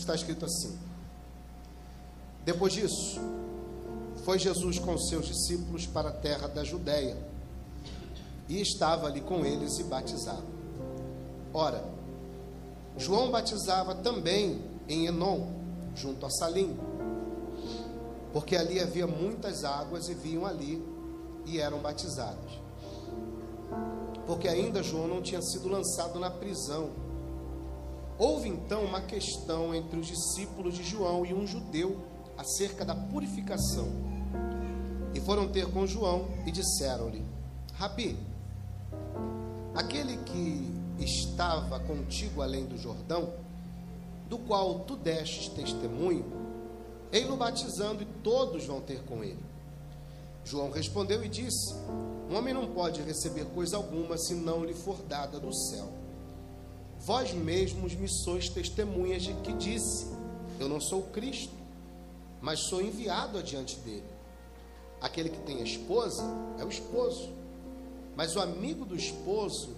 está escrito assim: Depois disso, foi Jesus com seus discípulos para a terra da Judéia e estava ali com eles e batizava. Ora, João batizava também em Enom, junto a Salim, porque ali havia muitas águas e vinham ali e eram batizados. Porque ainda João não tinha sido lançado na prisão. Houve então uma questão entre os discípulos de João e um judeu acerca da purificação. E foram ter com João e disseram-lhe: Rabi, aquele que estava contigo além do Jordão, do qual tu destes testemunho, ei-lo batizando e todos vão ter com ele. João respondeu e disse: Um homem não pode receber coisa alguma se não lhe for dada do céu. Vós mesmos me sois testemunhas de que disse: Eu não sou Cristo, mas sou enviado adiante dele. Aquele que tem a esposa é o esposo, mas o amigo do esposo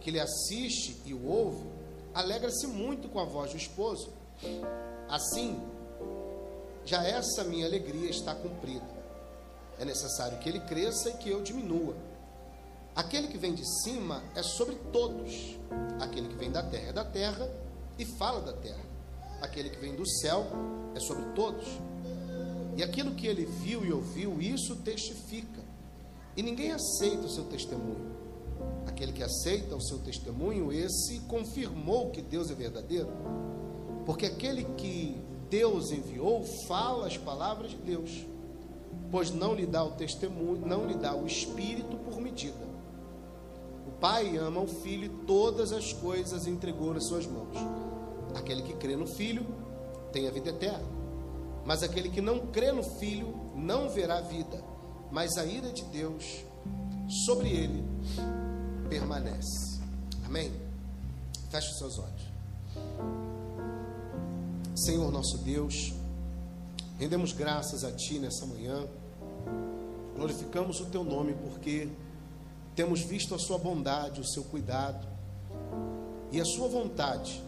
que lhe assiste e o ouve, alegra-se muito com a voz do esposo. Assim, já essa minha alegria está cumprida. É necessário que ele cresça e que eu diminua. Aquele que vem de cima é sobre todos. Aquele que vem da terra é da terra e fala da terra. Aquele que vem do céu é sobre todos. E aquilo que ele viu e ouviu, isso testifica. E ninguém aceita o seu testemunho. Aquele que aceita o seu testemunho, esse confirmou que Deus é verdadeiro. Porque aquele que Deus enviou fala as palavras de Deus pois não lhe dá o testemunho, não lhe dá o espírito por medida. Pai ama o Filho e todas as coisas entregou nas suas mãos. Aquele que crê no Filho tem a vida eterna, mas aquele que não crê no Filho não verá vida, mas a ira de Deus sobre ele permanece. Amém? Feche os seus olhos. Senhor nosso Deus, Rendemos graças a Ti nessa manhã. Glorificamos o Teu nome porque temos visto a Sua bondade, o Seu cuidado e a Sua vontade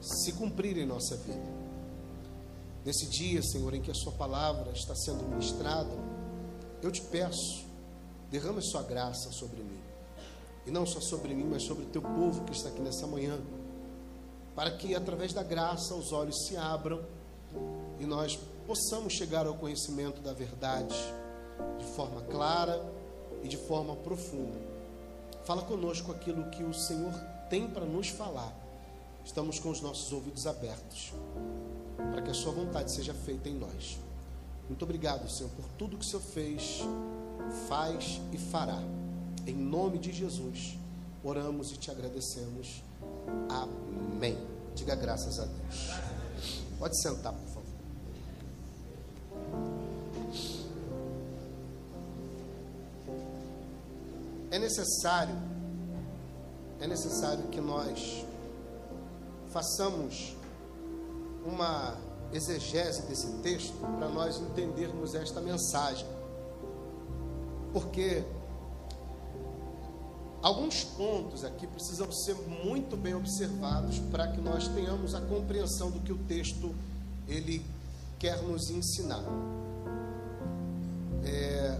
se cumprir em nossa vida. Nesse dia, Senhor, em que a Sua palavra está sendo ministrada, eu te peço, derrame a Sua graça sobre mim. E não só sobre mim, mas sobre o Teu povo que está aqui nessa manhã. Para que através da graça os olhos se abram e nós possamos chegar ao conhecimento da verdade de forma clara e de forma profunda. Fala conosco aquilo que o Senhor tem para nos falar. Estamos com os nossos ouvidos abertos para que a Sua vontade seja feita em nós. Muito obrigado, Senhor, por tudo que o Senhor fez, faz e fará. Em nome de Jesus, oramos e te agradecemos. Amém. Diga graças a Deus. Pode sentar, por necessário, é necessário que nós façamos uma exegese desse texto para nós entendermos esta mensagem. Porque alguns pontos aqui precisam ser muito bem observados para que nós tenhamos a compreensão do que o texto ele quer nos ensinar. É,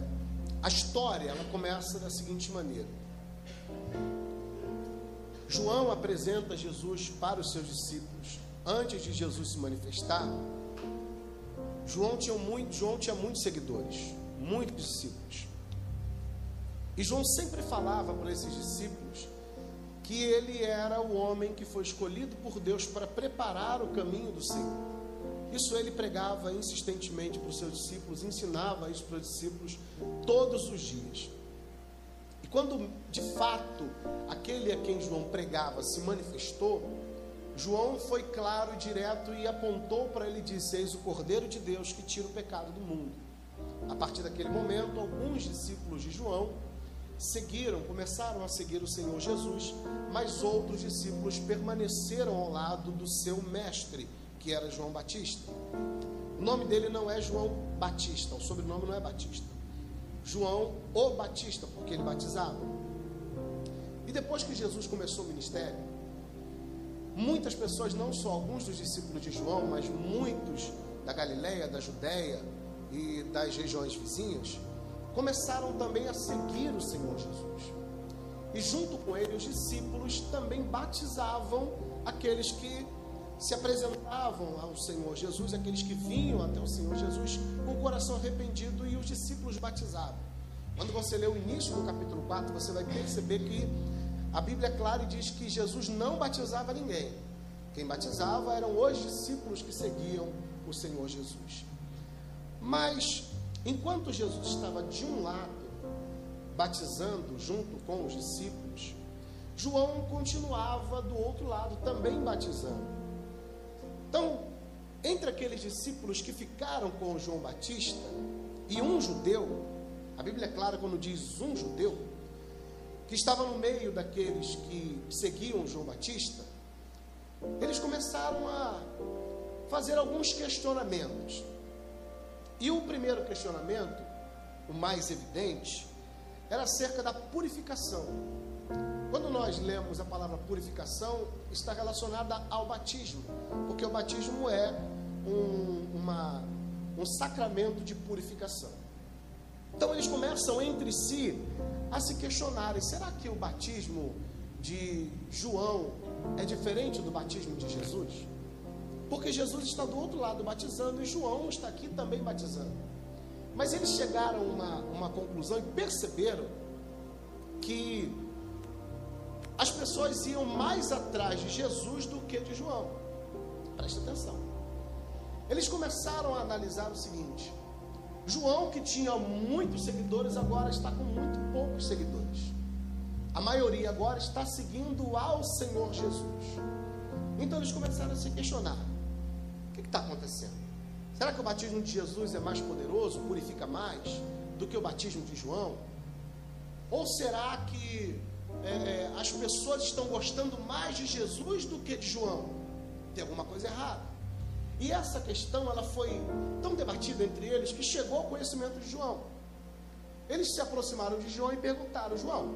a história ela começa da seguinte maneira: João apresenta Jesus para os seus discípulos antes de Jesus se manifestar. João tinha, muito, João tinha muitos seguidores, muitos discípulos. E João sempre falava para esses discípulos que ele era o homem que foi escolhido por Deus para preparar o caminho do Senhor. Isso ele pregava insistentemente para os seus discípulos, ensinava isso para os discípulos todos os dias. E quando de fato aquele a quem João pregava se manifestou, João foi claro e direto e apontou para ele e disse: Eis o Cordeiro de Deus que tira o pecado do mundo. A partir daquele momento, alguns discípulos de João seguiram, começaram a seguir o Senhor Jesus, mas outros discípulos permaneceram ao lado do seu mestre que era João Batista. O nome dele não é João Batista, o sobrenome não é Batista. João o Batista, porque ele batizava. E depois que Jesus começou o ministério, muitas pessoas, não só alguns dos discípulos de João, mas muitos da Galiléia, da Judéia e das regiões vizinhas, começaram também a seguir o Senhor Jesus. E junto com ele, os discípulos também batizavam aqueles que se apresentavam ao Senhor Jesus, aqueles que vinham até o Senhor Jesus com o coração arrependido e os discípulos batizavam. Quando você lê o início do capítulo 4, você vai perceber que a Bíblia é clara e diz que Jesus não batizava ninguém. Quem batizava eram os discípulos que seguiam o Senhor Jesus. Mas, enquanto Jesus estava de um lado, batizando junto com os discípulos, João continuava do outro lado também batizando. Então, entre aqueles discípulos que ficaram com João Batista e um judeu, a Bíblia é clara quando diz um judeu, que estava no meio daqueles que seguiam João Batista, eles começaram a fazer alguns questionamentos. E o primeiro questionamento, o mais evidente, era acerca da purificação. Quando nós lemos a palavra purificação, está relacionada ao batismo, porque o batismo é um, uma, um sacramento de purificação. Então eles começam entre si a se questionarem: será que o batismo de João é diferente do batismo de Jesus? Porque Jesus está do outro lado batizando e João está aqui também batizando. Mas eles chegaram a uma, uma conclusão e perceberam que as pessoas iam mais atrás de Jesus do que de João. Preste atenção. Eles começaram a analisar o seguinte: João, que tinha muitos seguidores, agora está com muito poucos seguidores. A maioria agora está seguindo ao Senhor Jesus. Então eles começaram a se questionar: o que está acontecendo? Será que o batismo de Jesus é mais poderoso, purifica mais do que o batismo de João? Ou será que é, é, as pessoas estão gostando mais de Jesus do que de João? Tem alguma coisa errada. E essa questão ela foi tão debatida entre eles que chegou ao conhecimento de João. Eles se aproximaram de João e perguntaram: João,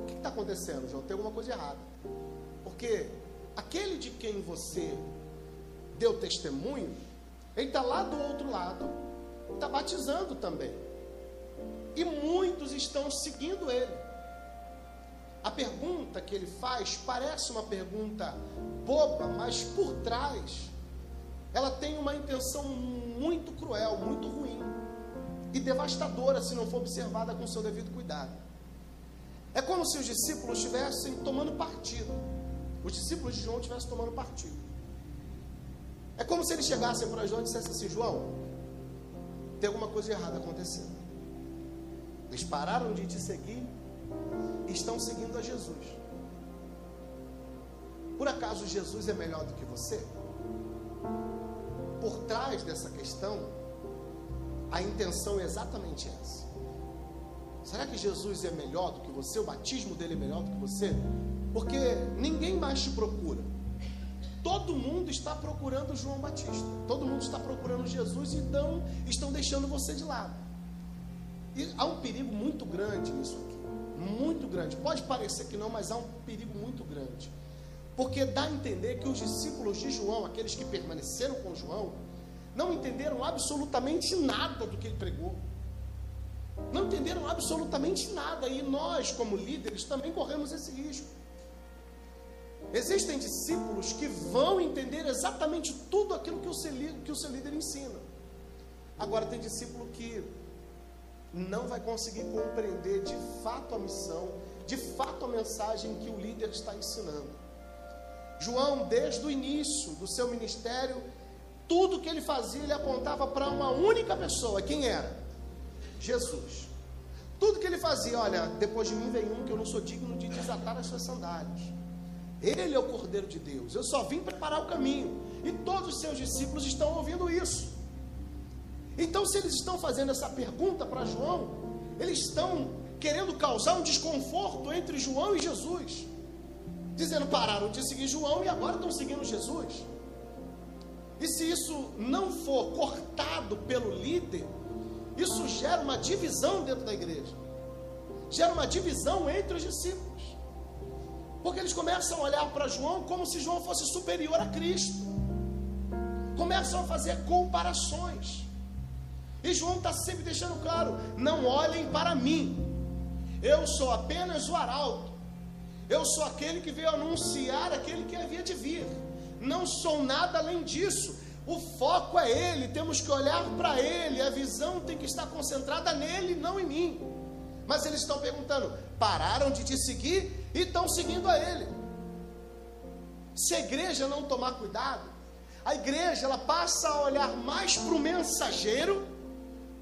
o que está acontecendo, João? Tem alguma coisa errada. Porque aquele de quem você deu testemunho ele está lá do outro lado, está batizando também. E muitos estão seguindo ele. A pergunta que ele faz parece uma pergunta boba, mas por trás ela tem uma intenção muito cruel, muito ruim e devastadora se não for observada com seu devido cuidado. É como se os discípulos estivessem tomando partido. Os discípulos de João estivessem tomando partido. É como se eles chegassem para João e dissessem assim: João, tem alguma coisa errada acontecendo. Eles pararam de te seguir estão seguindo a Jesus. Por acaso Jesus é melhor do que você? Por trás dessa questão, a intenção é exatamente essa. Será que Jesus é melhor do que você? O batismo dele é melhor do que você? Porque ninguém mais te procura. Todo mundo está procurando João Batista. Todo mundo está procurando Jesus então estão deixando você de lado. E há um perigo muito grande nisso aqui. Muito grande. Pode parecer que não, mas há um perigo muito grande. Porque dá a entender que os discípulos de João, aqueles que permaneceram com João, não entenderam absolutamente nada do que ele pregou. Não entenderam absolutamente nada. E nós, como líderes, também corremos esse risco. Existem discípulos que vão entender exatamente tudo aquilo que o seu, que o seu líder ensina. Agora, tem discípulo que não vai conseguir compreender de fato a missão, de fato a mensagem que o líder está ensinando. João, desde o início do seu ministério, tudo que ele fazia, ele apontava para uma única pessoa. Quem era? Jesus. Tudo que ele fazia, olha, depois de mim vem um que eu não sou digno de desatar as suas sandálias. Ele é o Cordeiro de Deus. Eu só vim preparar o caminho. E todos os seus discípulos estão ouvindo isso. Então, se eles estão fazendo essa pergunta para João, eles estão querendo causar um desconforto entre João e Jesus. Dizendo, pararam de seguir João e agora estão seguindo Jesus. E se isso não for cortado pelo líder, isso gera uma divisão dentro da igreja. Gera uma divisão entre os discípulos. Porque eles começam a olhar para João como se João fosse superior a Cristo. Começam a fazer comparações. E João está sempre deixando claro: não olhem para mim. Eu sou apenas o arauto. Eu sou aquele que veio anunciar aquele que havia de vir. Não sou nada além disso. O foco é Ele, temos que olhar para Ele, a visão tem que estar concentrada nele, não em mim. Mas eles estão perguntando: pararam de te seguir e estão seguindo a Ele. Se a igreja não tomar cuidado, a igreja ela passa a olhar mais para o mensageiro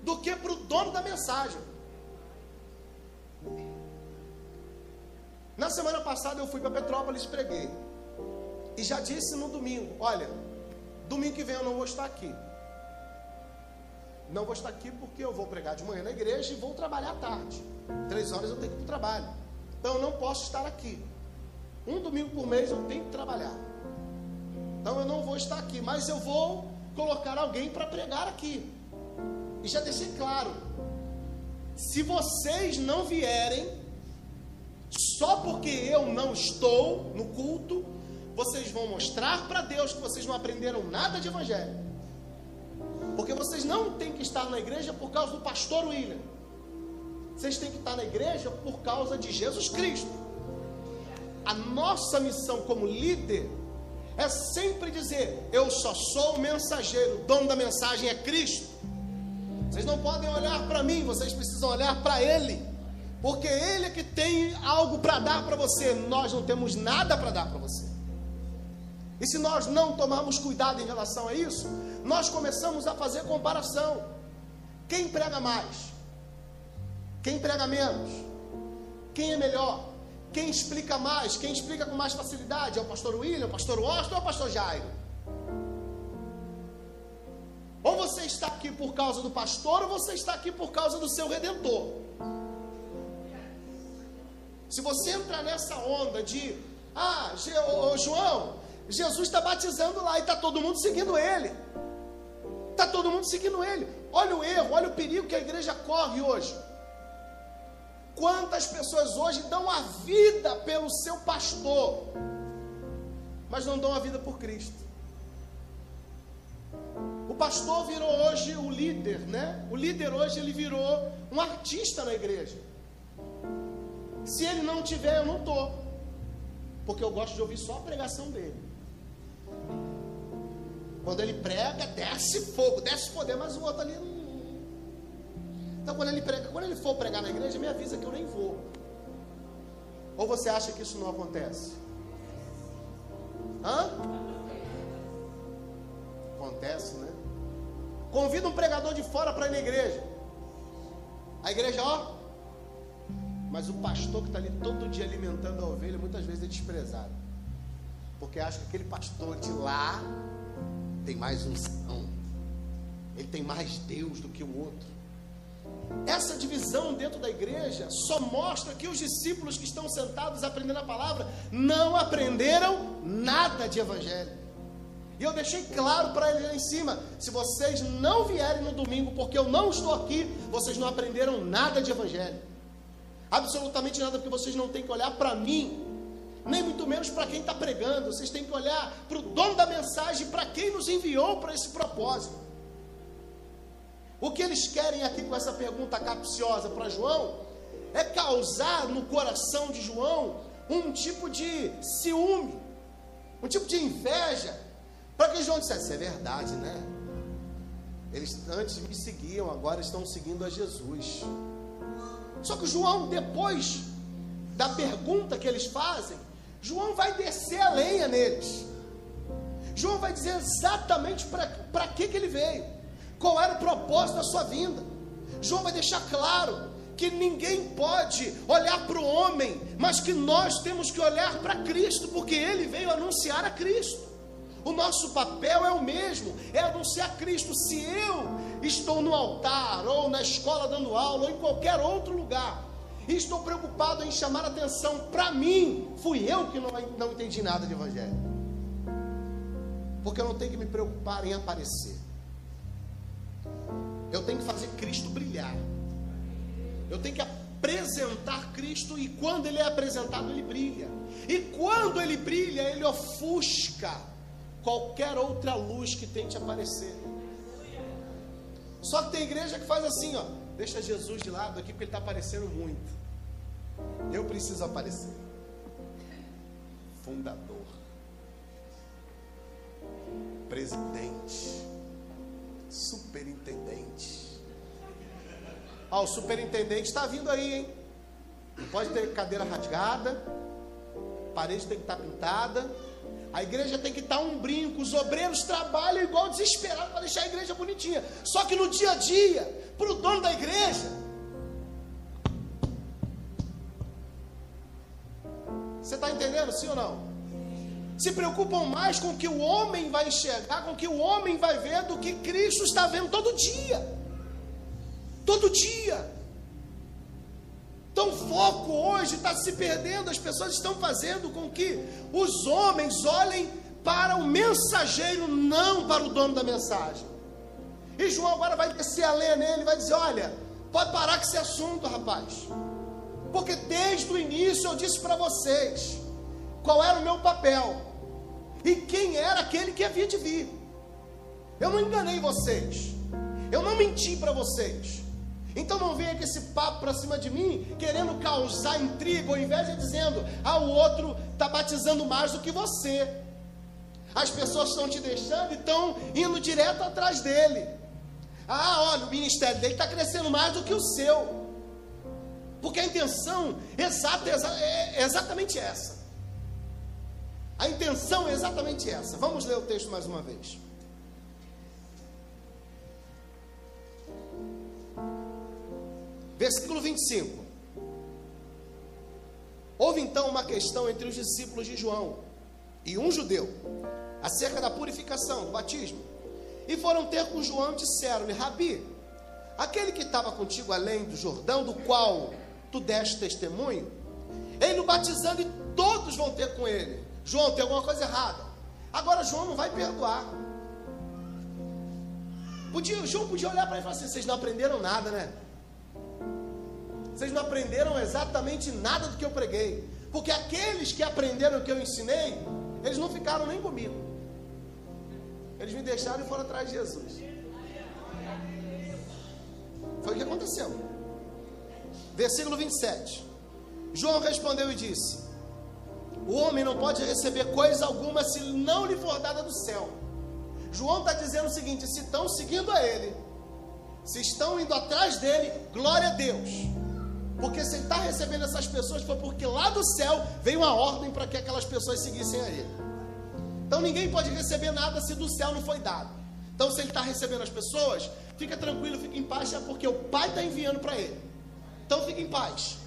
do que para o dono da mensagem. Na semana passada eu fui para Petrópolis preguei. E já disse no domingo: olha, domingo que vem eu não vou estar aqui. Não vou estar aqui porque eu vou pregar de manhã na igreja e vou trabalhar à tarde. Três horas eu tenho que ir para o trabalho. Então eu não posso estar aqui. Um domingo por mês eu tenho que trabalhar. Então eu não vou estar aqui, mas eu vou colocar alguém para pregar aqui. E já deixei claro: se vocês não vierem, só porque eu não estou no culto, vocês vão mostrar para Deus que vocês não aprenderam nada de evangelho. Porque vocês não têm que estar na igreja por causa do pastor William. Vocês têm que estar na igreja por causa de Jesus Cristo. A nossa missão como líder é sempre dizer: Eu só sou o mensageiro, o dono da mensagem é Cristo. Vocês não podem olhar para mim, vocês precisam olhar para Ele, porque Ele é que tem algo para dar para você. Nós não temos nada para dar para você. E se nós não tomarmos cuidado em relação a isso, nós começamos a fazer comparação. Quem prega mais? Quem prega menos? Quem é melhor? Quem explica mais? Quem explica com mais facilidade? É o pastor William, o pastor Washington ou o pastor Jairo? Ou você está aqui por causa do pastor, ou você está aqui por causa do seu redentor. Se você entrar nessa onda de, ah, João, Jesus está batizando lá e está todo mundo seguindo ele. Está todo mundo seguindo ele. Olha o erro, olha o perigo que a igreja corre hoje. Quantas pessoas hoje dão a vida pelo seu pastor, mas não dão a vida por Cristo? Pastor virou hoje o líder, né? O líder hoje ele virou um artista na igreja. Se ele não tiver, eu não estou. Porque eu gosto de ouvir só a pregação dele. Quando ele prega, desce fogo, desce poder, mas o outro ali. Então quando ele prega, quando ele for pregar na igreja, me avisa que eu nem vou. Ou você acha que isso não acontece? Hã? Acontece, né? Convida um pregador de fora para ir na igreja. A igreja, ó. Mas o pastor que está ali todo dia alimentando a ovelha, muitas vezes é desprezado. Porque acha que aquele pastor de lá tem mais unção, ele tem mais Deus do que o outro. Essa divisão dentro da igreja só mostra que os discípulos que estão sentados aprendendo a palavra não aprenderam nada de evangelho. E eu deixei claro para eles lá em cima: se vocês não vierem no domingo, porque eu não estou aqui, vocês não aprenderam nada de evangelho. Absolutamente nada, porque vocês não têm que olhar para mim, nem muito menos para quem está pregando. Vocês têm que olhar para o dono da mensagem, para quem nos enviou para esse propósito. O que eles querem aqui com essa pergunta capciosa para João é causar no coração de João um tipo de ciúme, um tipo de inveja, para que João dissesse: é verdade, né? Eles antes me seguiam, agora estão seguindo a Jesus. Só que João, depois da pergunta que eles fazem, João vai descer a lenha neles. João vai dizer exatamente para que, que ele veio, qual era o propósito da sua vinda. João vai deixar claro que ninguém pode olhar para o homem, mas que nós temos que olhar para Cristo, porque ele veio anunciar a Cristo. O nosso papel é o mesmo, é anunciar Cristo. Se eu estou no altar, ou na escola dando aula, ou em qualquer outro lugar, e estou preocupado em chamar atenção para mim. Fui eu que não, não entendi nada de Evangelho. Porque eu não tenho que me preocupar em aparecer. Eu tenho que fazer Cristo brilhar. Eu tenho que apresentar Cristo e quando ele é apresentado, ele brilha. E quando ele brilha, ele ofusca qualquer outra luz que tente aparecer. Só que tem igreja que faz assim, ó, deixa Jesus de lado aqui porque ele está aparecendo muito. Eu preciso aparecer. Fundador, presidente, superintendente. Ó, o superintendente está vindo aí, hein? Não pode ter cadeira rasgada, parede tem que estar tá pintada, a igreja tem que estar tá um brinco, os obreiros trabalham igual desesperados para deixar a igreja bonitinha. Só que no dia a dia, para o dono da igreja, você está entendendo, sim ou não? Se preocupam mais com o que o homem vai enxergar, com o que o homem vai ver, do que Cristo está vendo todo dia. Todo dia. Então, o foco hoje está se perdendo, as pessoas estão fazendo com que os homens olhem para o mensageiro, não para o dono da mensagem. E João agora vai descer a lenha nele, vai dizer: Olha, pode parar com esse assunto, rapaz, porque desde o início eu disse para vocês qual era o meu papel e quem era aquele que havia de vir. Eu não enganei vocês, eu não menti para vocês. Então não venha com esse papo para cima de mim, querendo causar intriga, invés de dizendo, ah, o outro está batizando mais do que você. As pessoas estão te deixando e estão indo direto atrás dele. Ah, olha, o ministério dele está crescendo mais do que o seu. Porque a intenção exata, é exatamente essa. A intenção é exatamente essa. Vamos ler o texto mais uma vez. Versículo 25. Houve então uma questão entre os discípulos de João e um judeu acerca da purificação, do batismo. E foram ter com João e disseram-lhe: Rabi, aquele que estava contigo além do Jordão, do qual tu deste testemunho, ele o batizando e todos vão ter com ele. João, tem alguma coisa errada. Agora João não vai perdoar. Podia, João podia olhar para ele e falar assim: vocês não aprenderam nada, né? Vocês não aprenderam exatamente nada do que eu preguei. Porque aqueles que aprenderam o que eu ensinei, eles não ficaram nem comigo. Eles me deixaram e foram atrás de Jesus. Foi o que aconteceu. Versículo 27. João respondeu e disse: O homem não pode receber coisa alguma se não lhe for dada do céu. João está dizendo o seguinte: se estão seguindo a ele, se estão indo atrás dele, glória a Deus. Porque se ele está recebendo essas pessoas foi porque lá do céu veio uma ordem para que aquelas pessoas seguissem a ele. Então ninguém pode receber nada se do céu não foi dado. Então se ele está recebendo as pessoas, fica tranquilo, fica em paz, é porque o Pai está enviando para ele. Então fica em paz.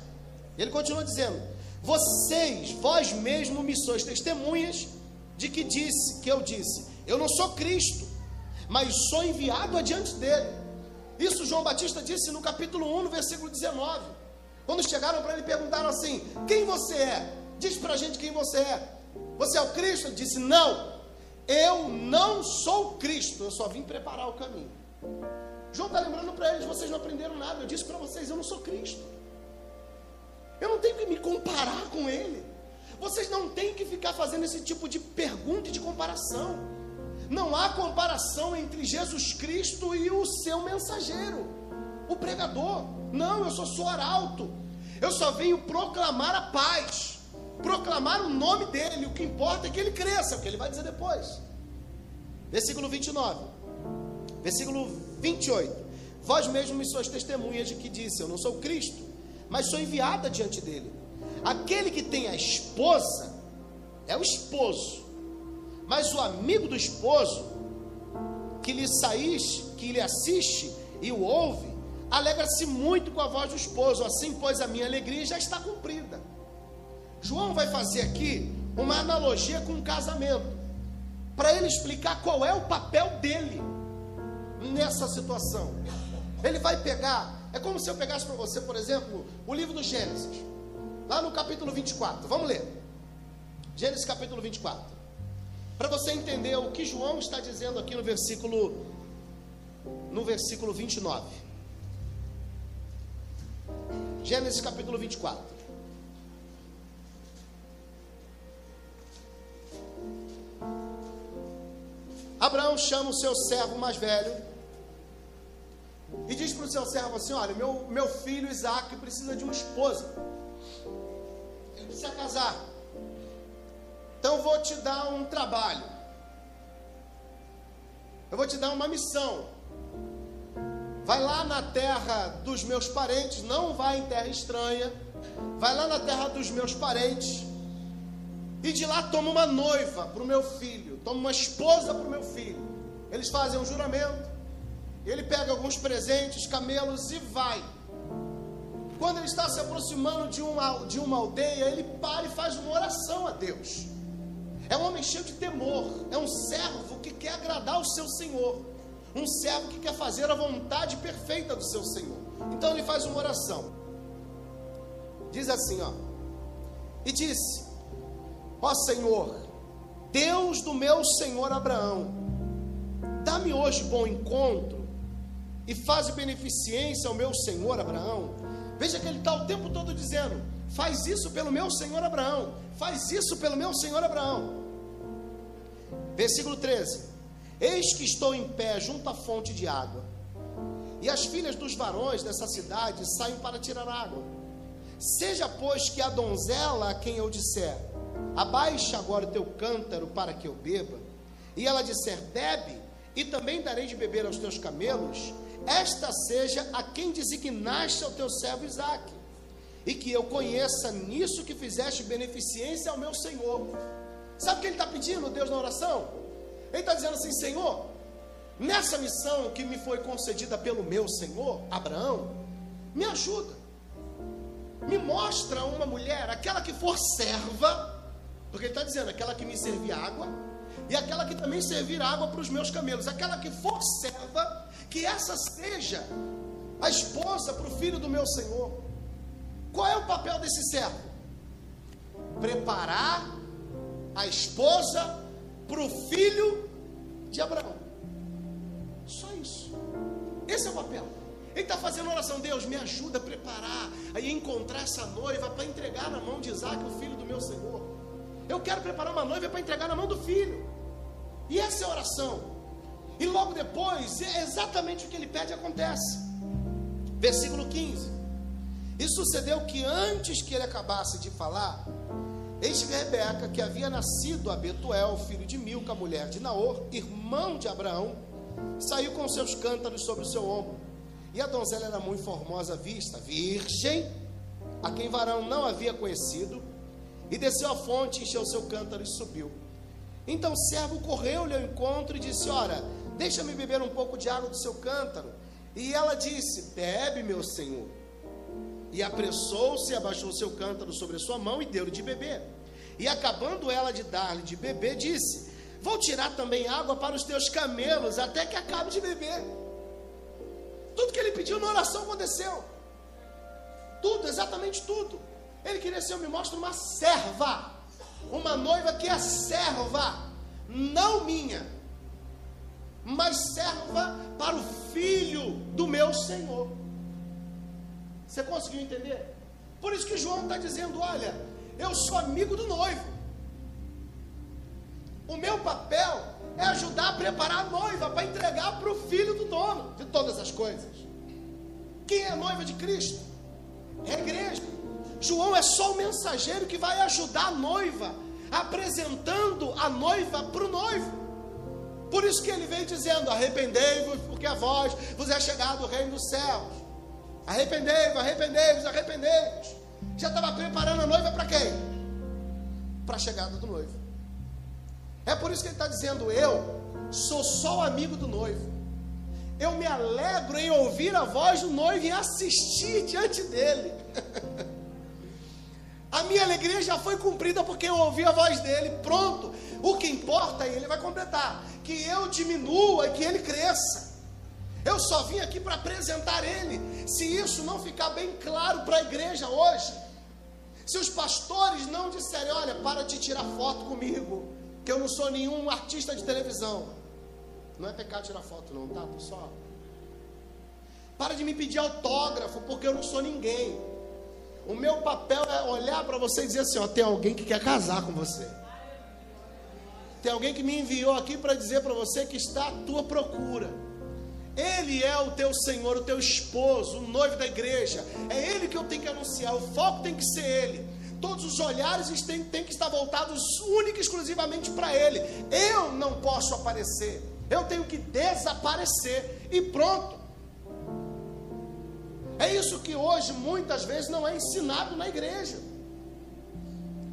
Ele continua dizendo: Vocês, vós mesmo me sois testemunhas de que disse, que eu disse, eu não sou Cristo, mas sou enviado adiante dele. Isso João Batista disse no capítulo 1, no versículo 19. Quando chegaram para ele perguntaram assim: Quem você é? Diz para a gente quem você é. Você é o Cristo? Ele disse: Não, eu não sou Cristo, eu só vim preparar o caminho. João está lembrando para eles: Vocês não aprenderam nada. Eu disse para vocês: Eu não sou Cristo. Eu não tenho que me comparar com ele. Vocês não têm que ficar fazendo esse tipo de pergunta e de comparação. Não há comparação entre Jesus Cristo e o seu mensageiro, o pregador. Não, eu só sou arauto. Eu só venho proclamar a paz, proclamar o nome dele. O que importa é que ele cresça, é o que ele vai dizer depois. Versículo 29. Versículo 28. Vós mesmos me sois testemunhas de que disse: Eu não sou Cristo, mas sou enviada diante dele. Aquele que tem a esposa é o esposo, mas o amigo do esposo que lhe saís, que lhe assiste e o ouve, alegra-se muito com a voz do esposo, assim, pois a minha alegria já está cumprida. João vai fazer aqui uma analogia com um casamento, para ele explicar qual é o papel dele nessa situação. Ele vai pegar, é como se eu pegasse para você, por exemplo, o livro do Gênesis, lá no capítulo 24. Vamos ler. Gênesis capítulo 24. Para você entender o que João está dizendo aqui no versículo no versículo 29. Gênesis capítulo 24. Abraão chama o seu servo mais velho e diz para o seu servo assim: Olha, meu, meu filho Isaac precisa de uma esposa, ele precisa casar, então eu vou te dar um trabalho, eu vou te dar uma missão. Vai lá na terra dos meus parentes, não vai em terra estranha. Vai lá na terra dos meus parentes. E de lá toma uma noiva para o meu filho, toma uma esposa para o meu filho. Eles fazem um juramento. Ele pega alguns presentes, camelos e vai. Quando ele está se aproximando de uma, de uma aldeia, ele para e faz uma oração a Deus. É um homem cheio de temor, é um servo que quer agradar o seu Senhor um servo que quer fazer a vontade perfeita do seu Senhor. Então ele faz uma oração. Diz assim, ó. E disse: Ó Senhor, Deus do meu Senhor Abraão, dá-me hoje bom encontro e faz beneficência ao meu Senhor Abraão. Veja que ele está o tempo todo dizendo: Faz isso pelo meu Senhor Abraão, faz isso pelo meu Senhor Abraão. Versículo 13: Eis que estou em pé junto à fonte de água. E as filhas dos varões dessa cidade saem para tirar água. Seja, pois, que a donzela a quem eu disser: Abaixa agora o teu cântaro para que eu beba, e ela disser: Bebe, e também darei de beber aos teus camelos, esta seja a quem designaste ao teu servo Isaque, e que eu conheça nisso que fizeste beneficência ao meu Senhor. Sabe o que ele está pedindo, Deus, na oração? Ele está dizendo assim: Senhor, nessa missão que me foi concedida pelo meu Senhor, Abraão, me ajuda. Me mostra uma mulher, aquela que for serva, porque ele está dizendo, aquela que me servir água, e aquela que também servir água para os meus camelos, aquela que for serva, que essa seja a esposa para o filho do meu Senhor. Qual é o papel desse servo? Preparar a esposa para o filho de Abraão. Só isso. Esse é o papel. Ele está fazendo oração, Deus, me ajuda a preparar, a encontrar essa noiva para entregar na mão de Isaac, o filho do meu Senhor. Eu quero preparar uma noiva para entregar na mão do filho. E essa é a oração. E logo depois, é exatamente o que ele pede acontece. Versículo 15. E sucedeu que antes que ele acabasse de falar, Eis que Rebeca, que havia nascido a Betuel, filho de Milca, mulher de Naor, irmão de Abraão, saiu com seus cântaros sobre o seu ombro. E a donzela era muito formosa à vista, virgem, a quem varão não havia conhecido, e desceu à fonte, encheu seu cântaro e subiu. Então o servo correu-lhe ao encontro e disse: Ora, deixa-me beber um pouco de água do seu cântaro. E ela disse: Bebe, meu senhor. E apressou-se, abaixou seu cântaro sobre a sua mão e deu-lhe de beber. E acabando ela de dar-lhe de beber, disse: Vou tirar também água para os teus camelos, até que acabe de beber. Tudo que ele pediu na oração aconteceu. Tudo, exatamente tudo. Ele queria ser, me mostra uma serva, uma noiva que é serva, não minha, mas serva para o filho do meu Senhor. Você conseguiu entender? Por isso que João está dizendo: olha, eu sou amigo do noivo. O meu papel é ajudar a preparar a noiva para entregar para o filho do dono de todas as coisas. Quem é a noiva de Cristo? É a igreja. João é só o mensageiro que vai ajudar a noiva, apresentando a noiva para o noivo. Por isso que ele vem dizendo: arrependei-vos, porque a vós vos é chegado o reino dos céus. Arrependei-vos, arrependei-vos, arrependei-vos. Já estava preparando a noiva para quem? Para a chegada do noivo. É por isso que ele está dizendo: Eu sou só o amigo do noivo. Eu me alegro em ouvir a voz do noivo e assistir diante dele. a minha alegria já foi cumprida porque eu ouvi a voz dele. Pronto. O que importa, ele vai completar: que eu diminua e que ele cresça. Eu só vim aqui para apresentar Ele. Se isso não ficar bem claro para a igreja hoje, se os pastores não disserem, olha, para de tirar foto comigo, que eu não sou nenhum artista de televisão. Não é pecado tirar foto, não, tá, pessoal? Para de me pedir autógrafo, porque eu não sou ninguém. o meu papel é olhar para você e dizer assim: ó, tem alguém que quer casar com você. Tem alguém que me enviou aqui para dizer para você que está à tua procura. Ele é o teu Senhor, o teu esposo, o noivo da igreja. É Ele que eu tenho que anunciar. O foco tem que ser Ele. Todos os olhares têm, têm que estar voltados única e exclusivamente para Ele. Eu não posso aparecer. Eu tenho que desaparecer. E pronto. É isso que hoje muitas vezes não é ensinado na igreja.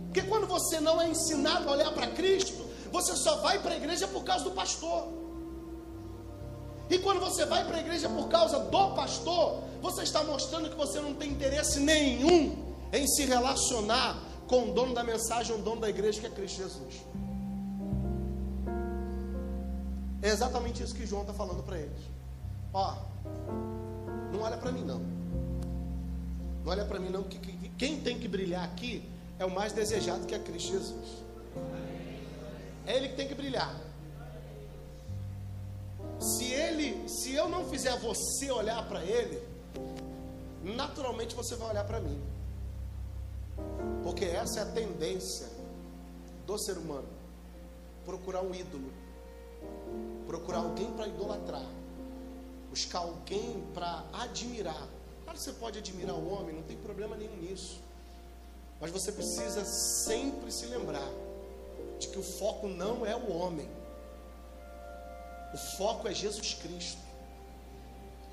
Porque quando você não é ensinado a olhar para Cristo, você só vai para a igreja por causa do pastor. E quando você vai para a igreja por causa do pastor, você está mostrando que você não tem interesse nenhum em se relacionar com o dono da mensagem, o dono da igreja, que é Cristo Jesus. É exatamente isso que João está falando para eles. Ó, não olha para mim não. Não olha para mim não, que, que, quem tem que brilhar aqui é o mais desejado que é Cristo Jesus. É ele que tem que brilhar. Se ele, se eu não fizer você olhar para ele, naturalmente você vai olhar para mim. Porque essa é a tendência do ser humano. Procurar um ídolo. Procurar alguém para idolatrar. Buscar alguém para admirar. Claro que você pode admirar o homem, não tem problema nenhum nisso. Mas você precisa sempre se lembrar de que o foco não é o homem. O foco é Jesus Cristo.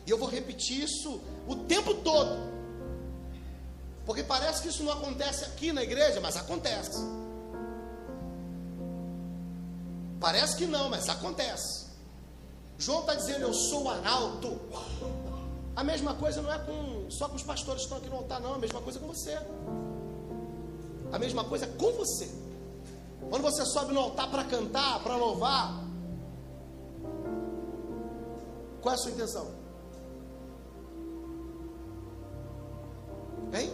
E eu vou repetir isso o tempo todo. Porque parece que isso não acontece aqui na igreja, mas acontece. Parece que não, mas acontece. João está dizendo: Eu sou o arauto. A mesma coisa não é com, só com os pastores que estão aqui no altar, não. A mesma coisa com você. A mesma coisa com você. Quando você sobe no altar para cantar, para louvar, qual é a sua intenção? Hein?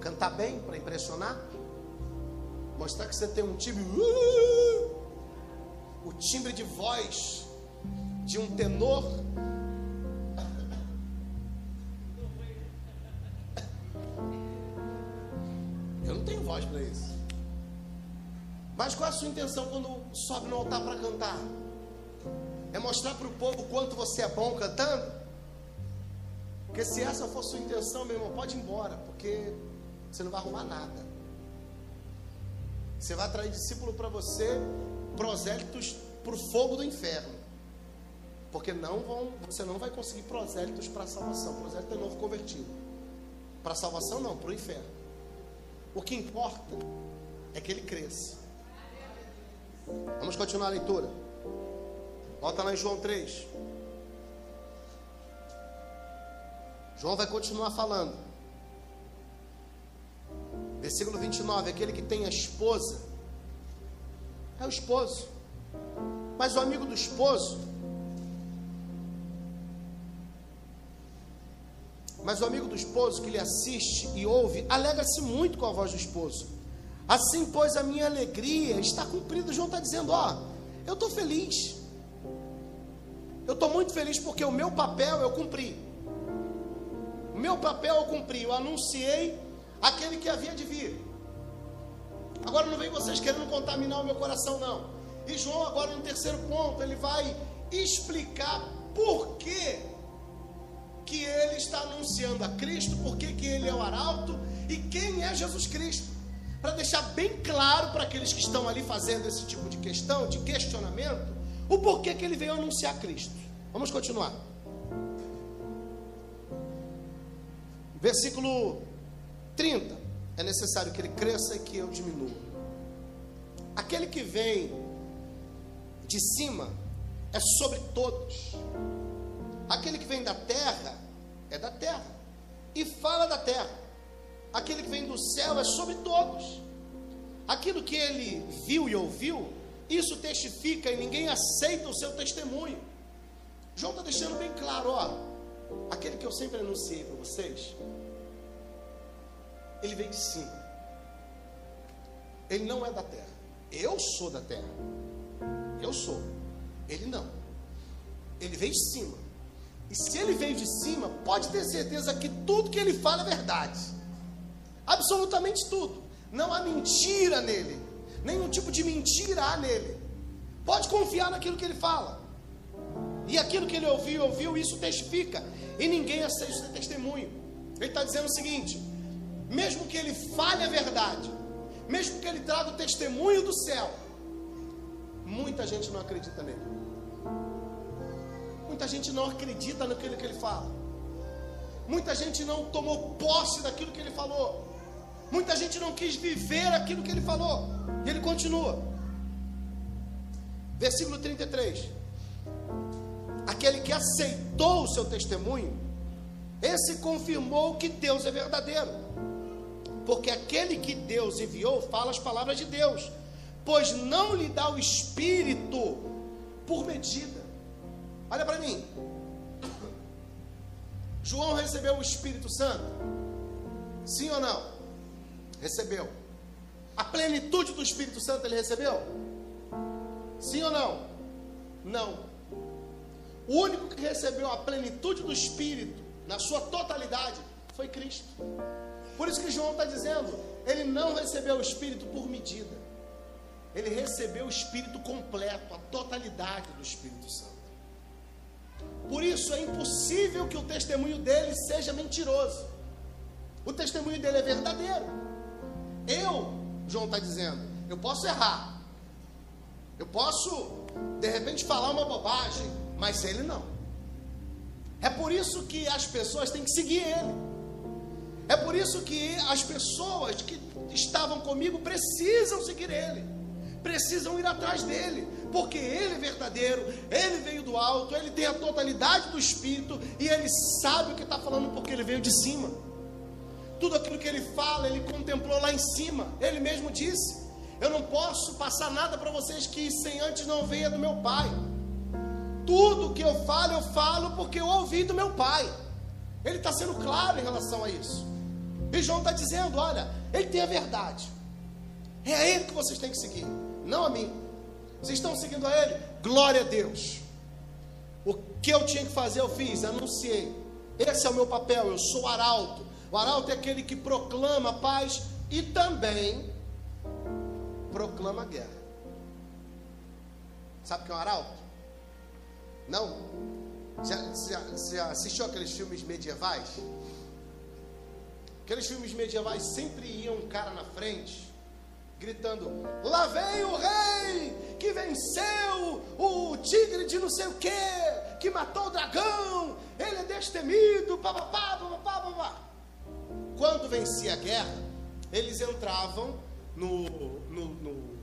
Cantar bem para impressionar? Mostrar que você tem um timbre. Uh, o timbre de voz de um tenor. Eu não tenho voz para isso. Mas qual é a sua intenção quando sobe no altar para cantar? É mostrar para o povo quanto você é bom cantando? Porque se essa for sua intenção, meu irmão, pode ir embora, porque você não vai arrumar nada. Você vai atrair discípulo para você, prosélitos para o fogo do inferno. Porque não vão, você não vai conseguir prosélitos para a salvação. Prosélito é novo convertido. Para a salvação não, para o inferno. O que importa é que ele cresça. Vamos continuar a leitura. Volta lá em João 3. João vai continuar falando. Versículo 29: Aquele que tem a esposa é o esposo, mas o amigo do esposo, mas o amigo do esposo que lhe assiste e ouve, alegra-se muito com a voz do esposo. Assim, pois, a minha alegria está cumprida. João está dizendo: Ó, eu estou feliz. Eu estou muito feliz porque o meu papel eu cumpri. O meu papel eu cumpri. Eu anunciei aquele que havia de vir. Agora não vem vocês querendo contaminar o meu coração, não. E João, agora no terceiro ponto, ele vai explicar por que, que ele está anunciando a Cristo, por que, que ele é o arauto e quem é Jesus Cristo. Para deixar bem claro para aqueles que estão ali fazendo esse tipo de questão, de questionamento, o porquê que ele veio anunciar Cristo. Vamos continuar. Versículo 30. É necessário que ele cresça e que eu diminua. Aquele que vem de cima é sobre todos. Aquele que vem da terra é da terra e fala da terra. Aquele que vem do céu é sobre todos. Aquilo que ele viu e ouviu isso testifica e ninguém aceita o seu testemunho. João está deixando bem claro, ó, aquele que eu sempre anunciei para vocês, ele veio de cima. Ele não é da terra. Eu sou da terra. Eu sou. Ele não. Ele veio de cima. E se ele veio de cima, pode ter certeza que tudo que ele fala é verdade. Absolutamente tudo. Não há mentira nele. Nenhum tipo de mentira há nele. Pode confiar naquilo que ele fala. E aquilo que ele ouviu, ouviu, isso testifica. E ninguém aceita esse testemunho. Ele está dizendo o seguinte: mesmo que ele fale a verdade, mesmo que ele traga o testemunho do céu, muita gente não acredita nele. Muita gente não acredita naquilo que ele fala. Muita gente não tomou posse daquilo que ele falou. Muita gente não quis viver aquilo que ele falou. E ele continua. Versículo 33. Aquele que aceitou o seu testemunho, esse confirmou que Deus é verdadeiro. Porque aquele que Deus enviou fala as palavras de Deus, pois não lhe dá o espírito por medida. Olha para mim. João recebeu o Espírito Santo? Sim ou não? Recebeu. A plenitude do Espírito Santo ele recebeu? Sim ou não? Não. O único que recebeu a plenitude do Espírito, na sua totalidade, foi Cristo. Por isso que João está dizendo: ele não recebeu o Espírito por medida, ele recebeu o Espírito completo, a totalidade do Espírito Santo. Por isso é impossível que o testemunho dele seja mentiroso. O testemunho dele é verdadeiro. Eu, João está dizendo, eu posso errar. Eu posso, de repente, falar uma bobagem, mas ele não. É por isso que as pessoas têm que seguir ele. É por isso que as pessoas que estavam comigo precisam seguir ele, precisam ir atrás dele, porque ele é verdadeiro, ele veio do alto, ele tem a totalidade do Espírito e ele sabe o que está falando porque ele veio de cima. Tudo aquilo que ele fala, ele contemplou lá em cima, ele mesmo disse: Eu não posso passar nada para vocês que sem antes não venha do meu Pai. Tudo que eu falo, eu falo porque eu ouvi do meu pai. Ele está sendo claro em relação a isso. E João está dizendo: olha, ele tem a verdade. É a ele que vocês têm que seguir, não a mim. Vocês estão seguindo a ele? Glória a Deus. O que eu tinha que fazer, eu fiz, anunciei. Esse é o meu papel, eu sou arauto. O arauto é aquele que proclama paz e também proclama guerra. Sabe o que é um arauto? Não? Já, assistiu aqueles filmes medievais? Aqueles filmes medievais sempre iam um cara na frente, gritando: Lá vem o rei que venceu o tigre de não sei o que, que matou o dragão, ele é destemido, papapá, papapá, papapá. Quando vencia a guerra, eles entravam no, no, no,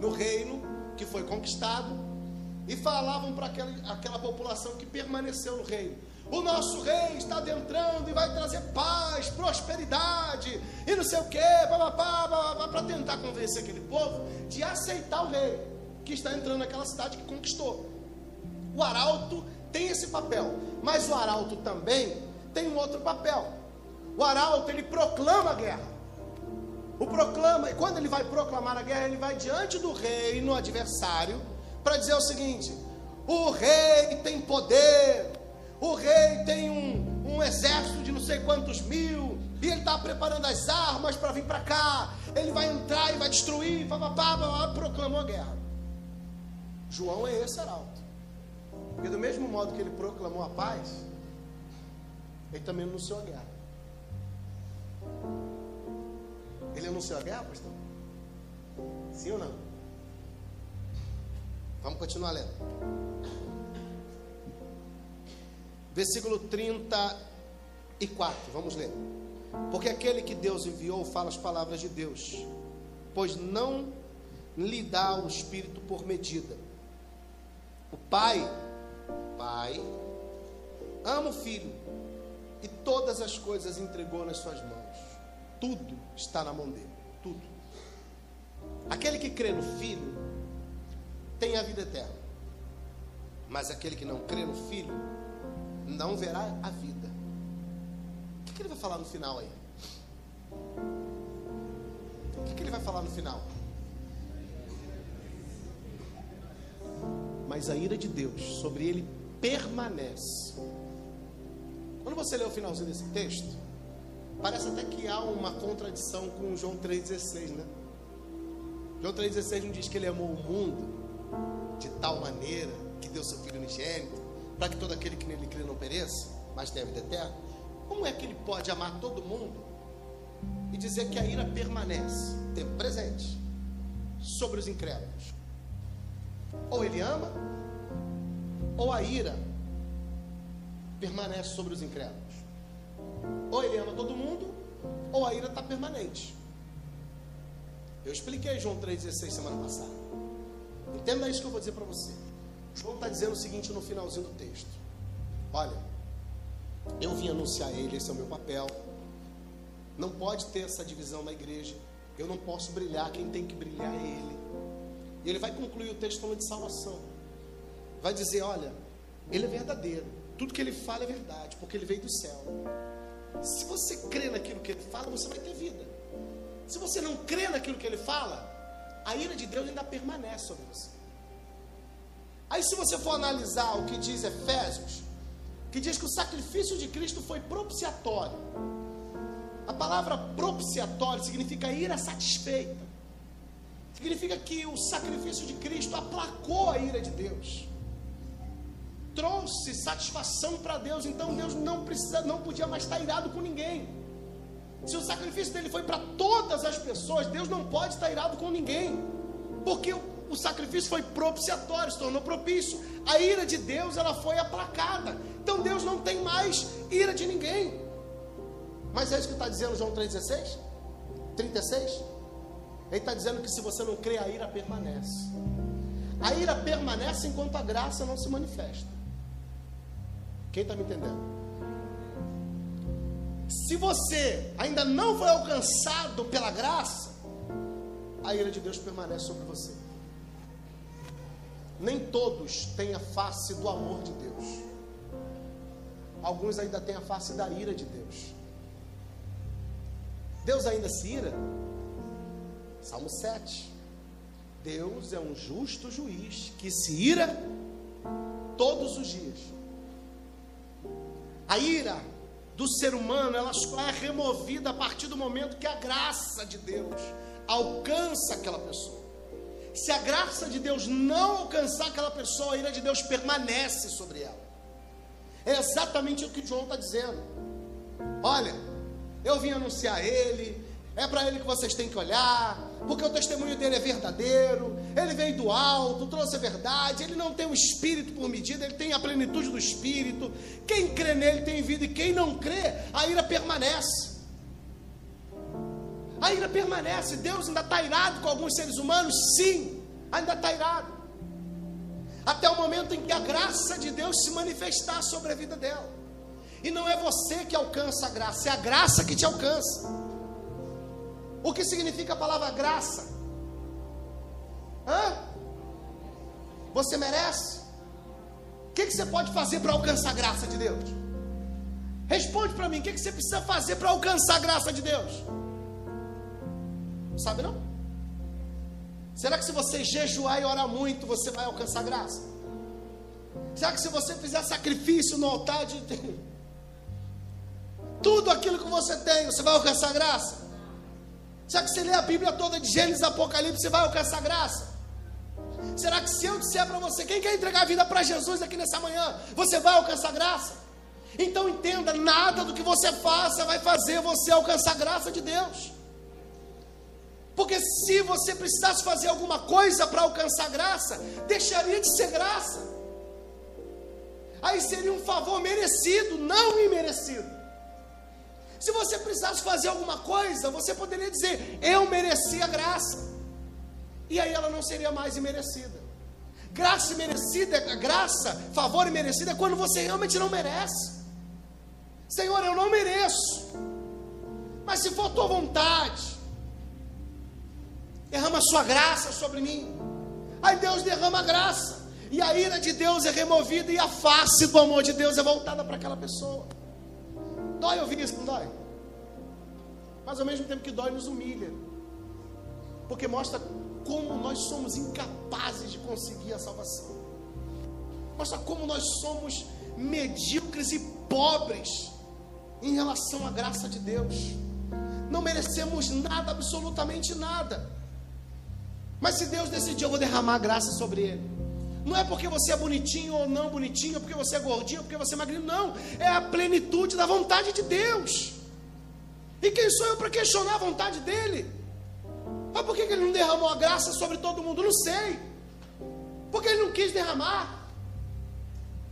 no reino que foi conquistado e falavam para aquela, aquela população que permaneceu no reino: o nosso rei está adentrando e vai trazer paz, prosperidade e não sei o que, para tentar convencer aquele povo de aceitar o rei que está entrando naquela cidade que conquistou. O arauto tem esse papel, mas o arauto também tem um outro papel. O arauto ele proclama a guerra. O proclama, e quando ele vai proclamar a guerra, ele vai diante do rei no adversário para dizer o seguinte: o rei tem poder, o rei tem um, um exército de não sei quantos mil, e ele está preparando as armas para vir para cá, ele vai entrar e vai destruir, pá, pá, pá, pá, proclamou a guerra. João é esse arauto, porque do mesmo modo que ele proclamou a paz, ele também anunciou a guerra. Ele anunciou a guerra, pastor? Sim ou não? Vamos continuar lendo. Versículo 34, vamos ler. Porque aquele que Deus enviou fala as palavras de Deus, pois não lhe dá o Espírito por medida. O Pai, Pai, ama o Filho e todas as coisas entregou nas suas mãos. Tudo está na mão dele, tudo. Aquele que crê no Filho tem a vida eterna. Mas aquele que não crê no Filho não verá a vida. O que, ele vai falar no final aí? O que, ele vai falar no final? Mas a ira de Deus sobre ele permanece Quando você lê o finalzinho desse texto, parece até que há uma contradição com João 3,16, né? João 3,16 não diz que ele amou o mundo de tal maneira que deu seu Filho unigênito, para que todo aquele que nele crê não pereça, mas tenha vida eterna. Como é que ele pode amar todo mundo e dizer que a ira permanece, tempo presente, sobre os incrédulos? Ou ele ama, ou a ira permanece sobre os incrédulos. Ou ele ama todo mundo, ou a ira está permanente. Eu expliquei João 3,16 semana passada. Entenda isso que eu vou dizer para você. João está dizendo o seguinte no finalzinho do texto: Olha, eu vim anunciar ele, esse é o meu papel. Não pode ter essa divisão na igreja. Eu não posso brilhar, quem tem que brilhar é ele. E ele vai concluir o texto falando de salvação. Vai dizer: Olha, ele é verdadeiro. Tudo que ele fala é verdade, porque ele veio do céu. Se você crê naquilo que ele fala, você vai ter vida. Se você não crê naquilo que ele fala, a ira de Deus ainda permanece sobre você. Aí, se você for analisar o que diz Efésios, que diz que o sacrifício de Cristo foi propiciatório. A palavra propiciatório significa ira satisfeita. Significa que o sacrifício de Cristo aplacou a ira de Deus trouxe satisfação para Deus, então Deus não precisa, não podia mais estar irado com ninguém. Se o sacrifício dele foi para todas as pessoas, Deus não pode estar irado com ninguém, porque o, o sacrifício foi propiciatório, se tornou propício. A ira de Deus ela foi aplacada. Então Deus não tem mais ira de ninguém. Mas é isso que está dizendo João 3,16? 36? Ele está dizendo que se você não crê, a ira permanece. A ira permanece enquanto a graça não se manifesta. Quem está me entendendo? Se você ainda não foi alcançado pela graça, a ira de Deus permanece sobre você. Nem todos têm a face do amor de Deus. Alguns ainda têm a face da ira de Deus. Deus ainda se ira? Salmo 7. Deus é um justo juiz que se ira todos os dias. A ira do ser humano, ela só é removida a partir do momento que a graça de Deus alcança aquela pessoa. Se a graça de Deus não alcançar aquela pessoa, a ira de Deus permanece sobre ela. É exatamente o que João está dizendo. Olha, eu vim anunciar ele, é para ele que vocês têm que olhar, porque o testemunho dele é verdadeiro, ele veio do alto, trouxe a verdade, ele não tem o espírito por medida, ele tem a plenitude do espírito. Quem crê nele tem vida, e quem não crê, a ira permanece. A ira permanece. Deus ainda está irado com alguns seres humanos? Sim, ainda está irado. Até o momento em que a graça de Deus se manifestar sobre a vida dela. E não é você que alcança a graça, é a graça que te alcança. O que significa a palavra graça? Hã? Você merece? O que, que você pode fazer para alcançar a graça de Deus? Responde para mim, o que, que você precisa fazer para alcançar a graça de Deus? Não sabe não? Será que se você jejuar e orar muito, você vai alcançar a graça? Será que se você fizer sacrifício no altar de tudo aquilo que você tem, você vai alcançar a graça? Será que você lê a Bíblia toda de Gênesis Apocalipse, você vai alcançar graça? Será que se eu disser para você, quem quer entregar a vida para Jesus aqui nessa manhã, você vai alcançar graça? Então entenda, nada do que você faça vai fazer você alcançar a graça de Deus. Porque se você precisasse fazer alguma coisa para alcançar graça, deixaria de ser graça. Aí seria um favor merecido, não imerecido. Se você precisasse fazer alguma coisa, você poderia dizer: Eu mereci a graça. E aí ela não seria mais imerecida. Graça imerecida, graça, favor imerecido é quando você realmente não merece. Senhor, eu não mereço. Mas se for tua vontade, derrama a sua graça sobre mim. Aí Deus derrama a graça. E a ira de Deus é removida e a face do amor de Deus é voltada para aquela pessoa. Dói ouvir isso, não dói? Mas ao mesmo tempo que dói, nos humilha. Porque mostra como nós somos incapazes de conseguir a salvação. Mostra como nós somos medíocres e pobres em relação à graça de Deus. Não merecemos nada, absolutamente nada. Mas se Deus decidir, eu vou derramar graça sobre ele. Não é porque você é bonitinho ou não bonitinho, porque você é gordinho, porque você é magrinho, não. É a plenitude da vontade de Deus. E quem sou eu para questionar a vontade dele? Mas por que ele não derramou a graça sobre todo mundo? Não sei. Porque ele não quis derramar.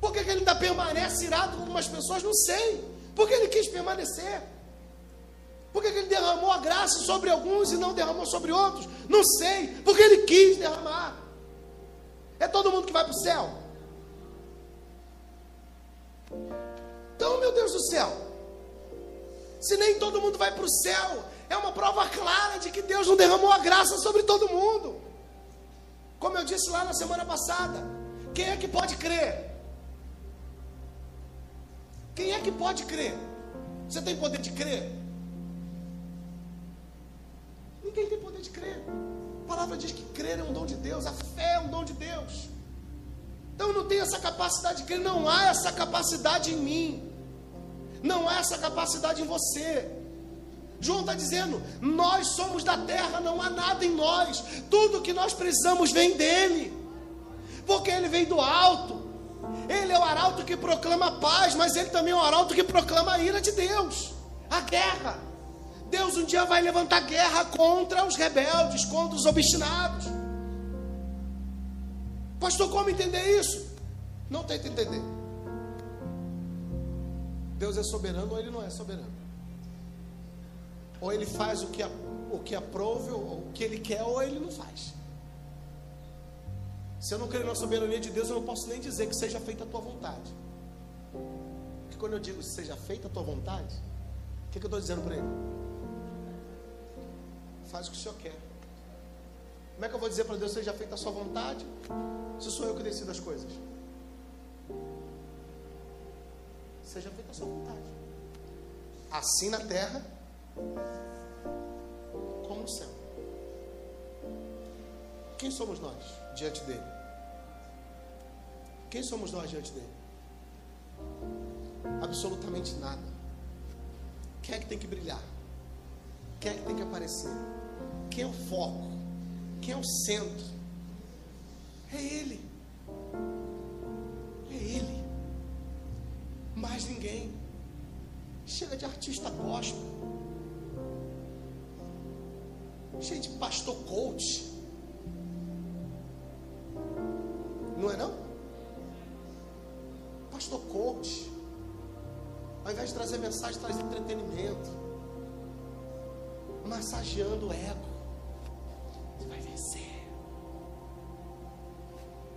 Por que ele ainda permanece irado com algumas pessoas? Não sei. Porque ele quis permanecer. Por que ele derramou a graça sobre alguns e não derramou sobre outros? Não sei. Porque ele quis derramar. É todo mundo que vai para o céu. Então, meu Deus do céu, se nem todo mundo vai para o céu, é uma prova clara de que Deus não derramou a graça sobre todo mundo. Como eu disse lá na semana passada, quem é que pode crer? Quem é que pode crer? Você tem poder de crer? Ninguém tem poder de crer. A palavra diz que crer é um dom de Deus, a fé é um dom de Deus. Então eu não tenho essa capacidade de crer, não há essa capacidade em mim, não há essa capacidade em você. João está dizendo: nós somos da terra, não há nada em nós, tudo que nós precisamos vem dele, porque ele vem do alto. Ele é o arauto que proclama a paz, mas ele também é o arauto que proclama a ira de Deus, a guerra. Deus um dia vai levantar guerra contra os rebeldes, contra os obstinados. Pastor, como entender isso? Não tenta entender. Deus é soberano ou ele não é soberano. Ou ele faz o que, o que aprove, ou o que ele quer, ou ele não faz. Se eu não creio na soberania de Deus, eu não posso nem dizer que seja feita a tua vontade. Porque quando eu digo seja feita a tua vontade, o que, que eu estou dizendo para ele? Faz o que o Senhor quer. Como é que eu vou dizer para Deus seja feita a sua vontade, se sou eu que decido as coisas? Seja feita a sua vontade. Assim na terra, como no céu. Quem somos nós diante dele? Quem somos nós diante dele? Absolutamente nada. Quem é que tem que brilhar? Quem é que tem que aparecer? Quem é o foco? Quem é o centro? É Ele. É Ele. Mais ninguém. Chega de artista gospel. Cheio de pastor coach. Não é não? pastor coach. Ao invés de trazer mensagem, traz entretenimento. Massageando o ego. Você vai vencer.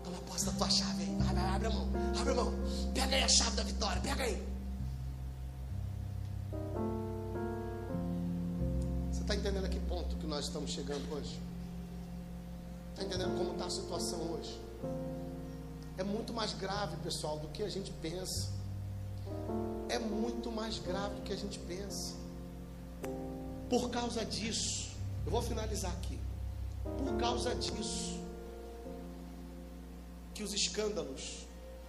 Toma posse da tua chave aí. Abre, abre a mão. Abre a mão. Pega aí a chave da vitória. Pega aí. Estamos chegando hoje? Está entendendo como está a situação hoje? é muito mais grave, pessoal, do que a gente pensa. É muito mais grave do que a gente pensa. Por causa disso, eu vou finalizar aqui. Por causa disso, que os escândalos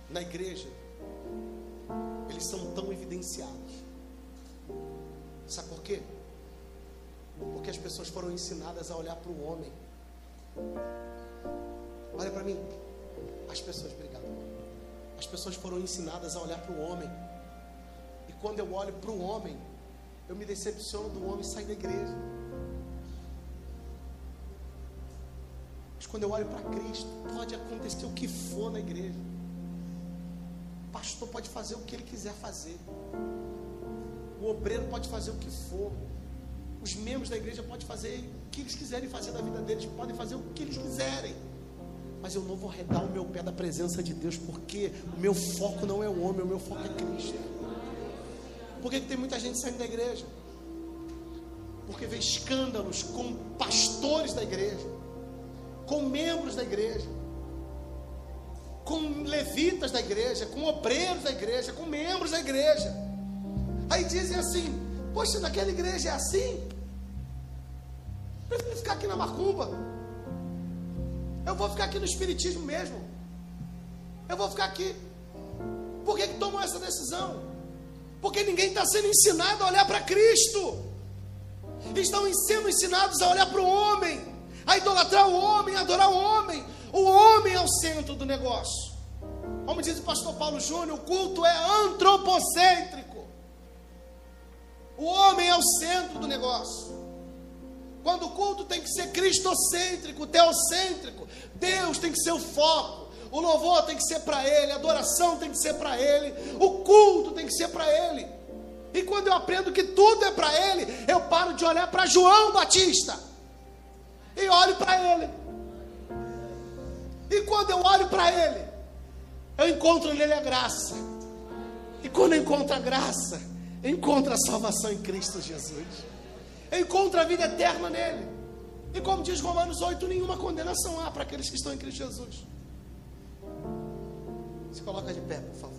na igreja eles são tão evidenciados. Sabe por quê? Porque as pessoas foram ensinadas a olhar para o homem. Olha para mim. As pessoas, obrigado. As pessoas foram ensinadas a olhar para o homem. E quando eu olho para o homem, eu me decepciono do homem sair da igreja. Mas quando eu olho para Cristo, pode acontecer o que for na igreja. O pastor pode fazer o que ele quiser fazer. O obreiro pode fazer o que for. Os membros da igreja podem fazer o que eles quiserem fazer da vida deles, podem fazer o que eles quiserem mas eu não vou arredar o meu pé da presença de Deus, porque o meu foco não é o homem, o meu foco é Cristo. Por que, que tem muita gente saindo da igreja? Porque vê escândalos com pastores da igreja, com membros da igreja, com levitas da igreja, com obreiros da igreja, com membros da igreja. Aí dizem assim: Poxa, naquela igreja é assim? Prefiro ficar aqui na macumba. Eu vou ficar aqui no Espiritismo mesmo. Eu vou ficar aqui. Por que, que essa decisão? Porque ninguém está sendo ensinado a olhar para Cristo. Estão sendo ensinados a olhar para o homem, a idolatrar o homem, a adorar o homem. O homem é o centro do negócio. Como diz o pastor Paulo Júnior, o culto é antropocêntrico. O homem é o centro do negócio. Quando o culto tem que ser cristocêntrico, teocêntrico, Deus tem que ser o foco. O louvor tem que ser para Ele, a adoração tem que ser para Ele, o culto tem que ser para Ele. E quando eu aprendo que tudo é para Ele, eu paro de olhar para João Batista e olho para Ele. E quando eu olho para Ele, eu encontro nele a graça. E quando eu encontro a graça, eu encontro a salvação em Cristo Jesus. Eu encontro a vida eterna nele. E como diz Romanos 8, nenhuma condenação há para aqueles que estão em Cristo Jesus. Se coloca de pé, por favor.